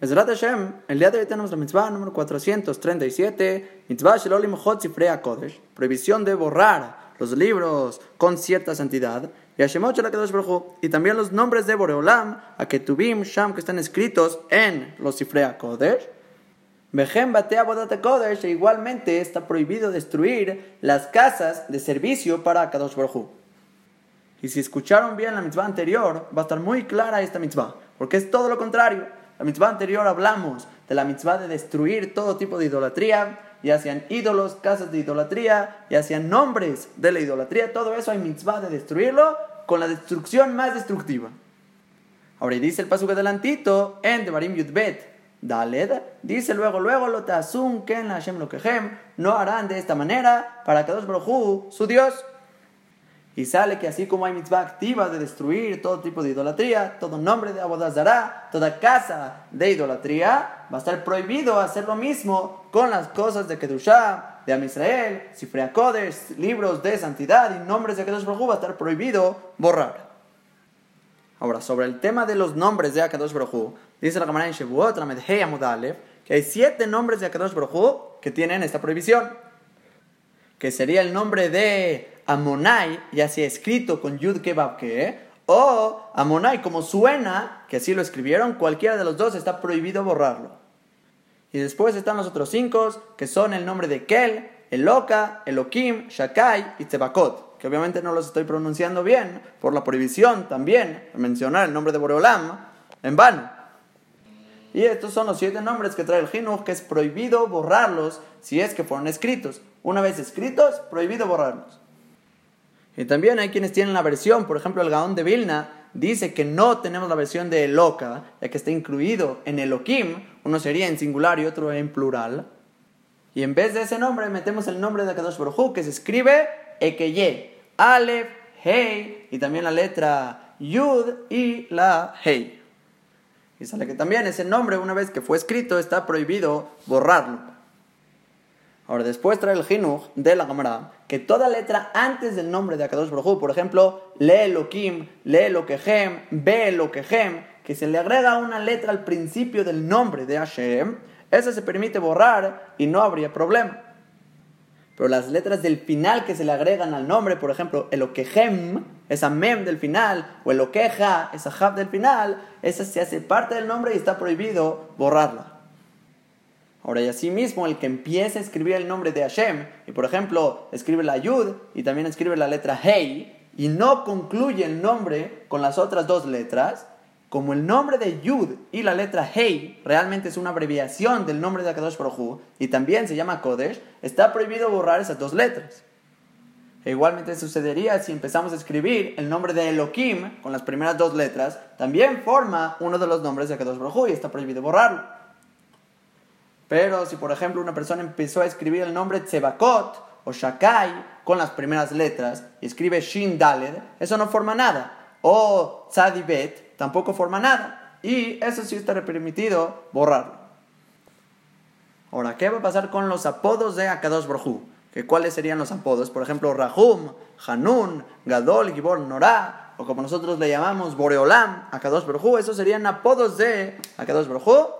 Ezrat Hashem, el día de hoy tenemos la mitzvah número 437, mitzvah shelolim hot kodesh, prohibición de borrar los libros con cierta santidad, y Hashemot y también los nombres de Boreolam, a Sham, que están escritos en los Sifrea Kodesh, Behem Batea Kodesh, e igualmente está prohibido destruir las casas de servicio para Kadosh Baruj Y si escucharon bien la mitzvah anterior, va a estar muy clara esta mitzvah, porque es todo lo contrario. La mitzvah anterior hablamos de la mitzvah de destruir todo tipo de idolatría, ya sean ídolos, casas de idolatría, ya sean nombres de la idolatría, todo eso hay mitzvah de destruirlo con la destrucción más destructiva. Ahora dice el paso adelantito en Devarim Yudbet, Daled, dice luego, luego, lo que en la Hashem lo quejem, no harán de esta manera para que dos Brojú, su Dios. Y sale que así como hay mitzvah activa de destruir todo tipo de idolatría, todo nombre de Abodazará, toda casa de idolatría, va a estar prohibido hacer lo mismo con las cosas de Kedushá, de Am Israel, Kodesh, libros de santidad y nombres de Kedosh Baruj va a estar prohibido borrar. Ahora, sobre el tema de los nombres de Akadosh Baruj dice la Gemara en Shevuot, la Medhei Amudalev, que hay siete nombres de Akadosh Baruj que tienen esta prohibición. Que sería el nombre de Amonai, ya sea escrito con Yud Kebab que, o Amonai como suena, que así lo escribieron, cualquiera de los dos está prohibido borrarlo. Y después están los otros cinco, que son el nombre de Kel, Eloka, Elokim, Shakai y Tzebakot, que obviamente no los estoy pronunciando bien por la prohibición también de mencionar el nombre de Boreolam en vano. Y estos son los siete nombres que trae el Jinuj, que es prohibido borrarlos si es que fueron escritos. Una vez escritos, prohibido borrarlos. Y también hay quienes tienen la versión, por ejemplo, el Gaón de Vilna dice que no tenemos la versión de Eloka, ya que está incluido en Elohim, uno sería en singular y otro en plural. Y en vez de ese nombre metemos el nombre de Akadosh Baruj que se escribe Ekeye, Aleph, Hei, y también la letra Yud y la Hei. Y sale que también ese nombre, una vez que fue escrito, está prohibido borrarlo. Ahora, después trae el Jinuj de la Gemara que toda letra antes del nombre de Akadosh Baruj por ejemplo, le Elohim, le Elokehem, be Elokehem, que se le agrega una letra al principio del nombre de Hashem, esa se permite borrar y no habría problema. Pero las letras del final que se le agregan al nombre, por ejemplo, Elokehem, esa mem del final, o Elokeja, esa hab del final, esa se hace parte del nombre y está prohibido borrarla. Ahora, y asimismo, el que empieza a escribir el nombre de Hashem, y por ejemplo, escribe la Yud y también escribe la letra Hey, y no concluye el nombre con las otras dos letras, como el nombre de Yud y la letra Hey realmente es una abreviación del nombre de Akadosh Baruj y también se llama Kodesh, está prohibido borrar esas dos letras. E igualmente sucedería si empezamos a escribir el nombre de Elohim con las primeras dos letras, también forma uno de los nombres de Akadosh Baruj y está prohibido borrarlo. Pero si por ejemplo una persona empezó a escribir el nombre Tsebakot o Shakai con las primeras letras y escribe Shin Daled, eso no forma nada. O Tzadibet tampoco forma nada. Y eso sí está permitido borrarlo. Ahora, ¿qué va a pasar con los apodos de Akadosh Brohu? ¿Que ¿Cuáles serían los apodos? Por ejemplo, Rahum, Hanun, Gadol, Gibor, Norah, o como nosotros le llamamos Boreolam, Akadosh Brohu, esos serían apodos de Akadosh Brohu.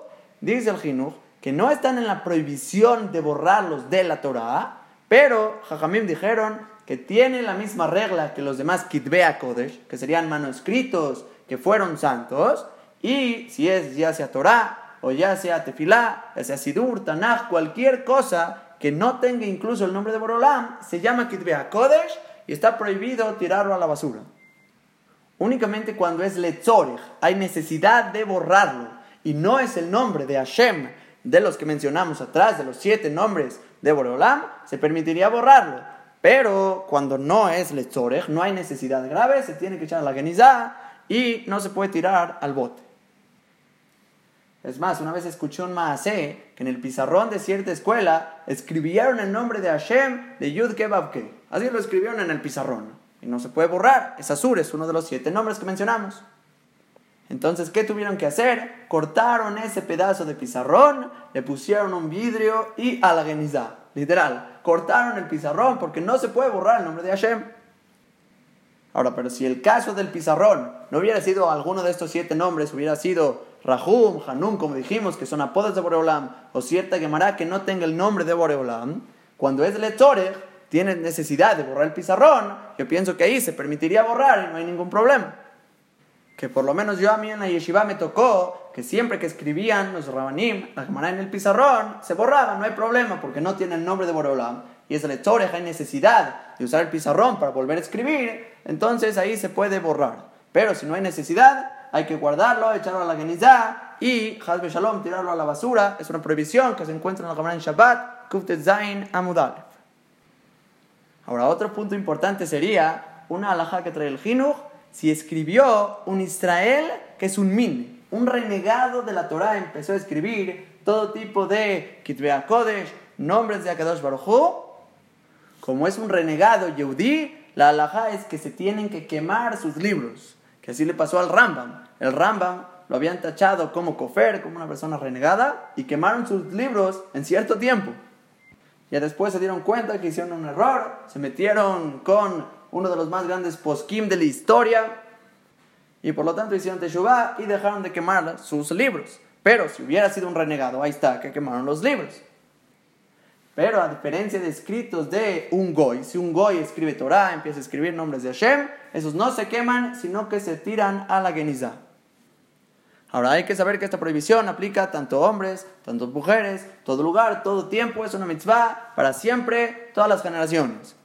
Dice el Jinuj que no están en la prohibición de borrarlos de la Torah, pero Jajamim dijeron que tienen la misma regla que los demás Kitbea Kodesh, que serían manuscritos que fueron santos, y si es ya sea Torah, o ya sea Tefilá, ya sea Sidur, Tanaj, cualquier cosa que no tenga incluso el nombre de Borolam, se llama Kitbea Kodesh y está prohibido tirarlo a la basura. Únicamente cuando es Letzorech hay necesidad de borrarlo y no es el nombre de Hashem de los que mencionamos atrás, de los siete nombres de Boreolam, se permitiría borrarlo. Pero cuando no es Letzorech, no hay necesidad grave, se tiene que echar a la genizá y no se puede tirar al bote. Es más, una vez escuché un maasé que en el pizarrón de cierta escuela escribieron el nombre de Hashem de Yud Kebabke. Así lo escribieron en el pizarrón. Y no se puede borrar. Es Azur, es uno de los siete nombres que mencionamos. Entonces, ¿qué tuvieron que hacer? Cortaron ese pedazo de pizarrón, le pusieron un vidrio y a. Literal, cortaron el pizarrón porque no se puede borrar el nombre de Hashem. Ahora, pero si el caso del pizarrón no hubiera sido alguno de estos siete nombres, hubiera sido Rahum, Hanum, como dijimos, que son apodos de Boreolam, o cierta Gemara que no tenga el nombre de Boreolam, cuando es Letorech, tiene necesidad de borrar el pizarrón, yo pienso que ahí se permitiría borrar y no hay ningún problema. Que por lo menos yo a mí en la yeshiva me tocó que siempre que escribían los rabanim, la Gemara en el pizarrón, se borraba, no hay problema, porque no tiene el nombre de Boreolam, y es Letorech, hay necesidad de usar el pizarrón para volver a escribir, entonces ahí se puede borrar. Pero si no hay necesidad, hay que guardarlo, echarlo a la genizá y Hazbe Shalom, tirarlo a la basura. Es una prohibición que se encuentra en la Gemara en Shabbat, Kuftet Zain Amudal. Ahora, otro punto importante sería una alhaja que trae el Jinuj, si escribió un Israel que es un min, un renegado de la Torah, empezó a escribir todo tipo de Kitvea Kodesh, nombres de Akadosh Baruj como es un renegado Yehudi, la alhaja es que se tienen que quemar sus libros que así le pasó al Rambam. El Rambam lo habían tachado como cofer, como una persona renegada, y quemaron sus libros en cierto tiempo. Ya después se dieron cuenta que hicieron un error, se metieron con uno de los más grandes poskim de la historia, y por lo tanto hicieron teshuvah y dejaron de quemar sus libros. Pero si hubiera sido un renegado, ahí está, que quemaron los libros. Pero a diferencia de escritos de un goy, si un goy escribe Torah, empieza a escribir nombres de Hashem, esos no se queman, sino que se tiran a la geniza. Ahora hay que saber que esta prohibición aplica tanto hombres, tanto mujeres, todo lugar, todo tiempo, es una mitzvah para siempre, todas las generaciones.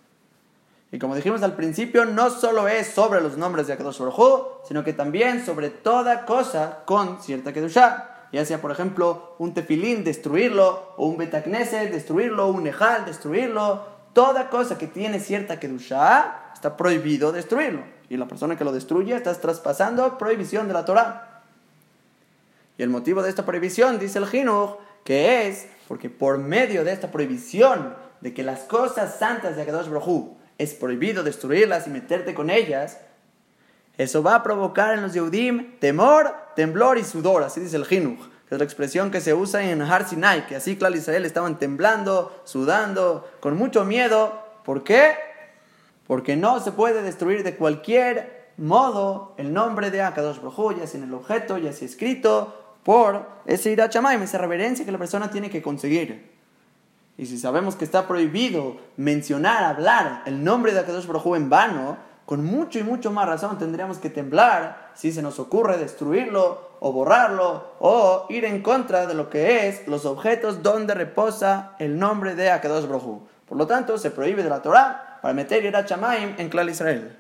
Y como dijimos al principio, no solo es sobre los nombres de Akadosh Baruj sino que también sobre toda cosa con cierta Kedushah ya sea por ejemplo un tefilín, destruirlo, o un betacneset, destruirlo, un ejal, destruirlo, toda cosa que tiene cierta kedusha, está prohibido destruirlo. Y la persona que lo destruye está traspasando prohibición de la Torah. Y el motivo de esta prohibición, dice el Jinuj, que es porque por medio de esta prohibición de que las cosas santas de Akadosh Brojú es prohibido destruirlas y meterte con ellas, eso va a provocar en los Yehudim temor, temblor y sudor, así dice el Jinuj, que es la expresión que se usa en Har Sinai, que así claro Israel estaban temblando, sudando, con mucho miedo. ¿Por qué? Porque no se puede destruir de cualquier modo el nombre de Akadosh Baruj ya sea en el objeto, ya sea escrito, por ese irachamaim, esa reverencia que la persona tiene que conseguir. Y si sabemos que está prohibido mencionar, hablar el nombre de Akadosh Baruj en vano, con mucho y mucho más razón tendríamos que temblar si se nos ocurre destruirlo o borrarlo o ir en contra de lo que es los objetos donde reposa el nombre de Akadosh Brohu. Por lo tanto, se prohíbe de la Torah para meter Yerachamaim en Clal Israel.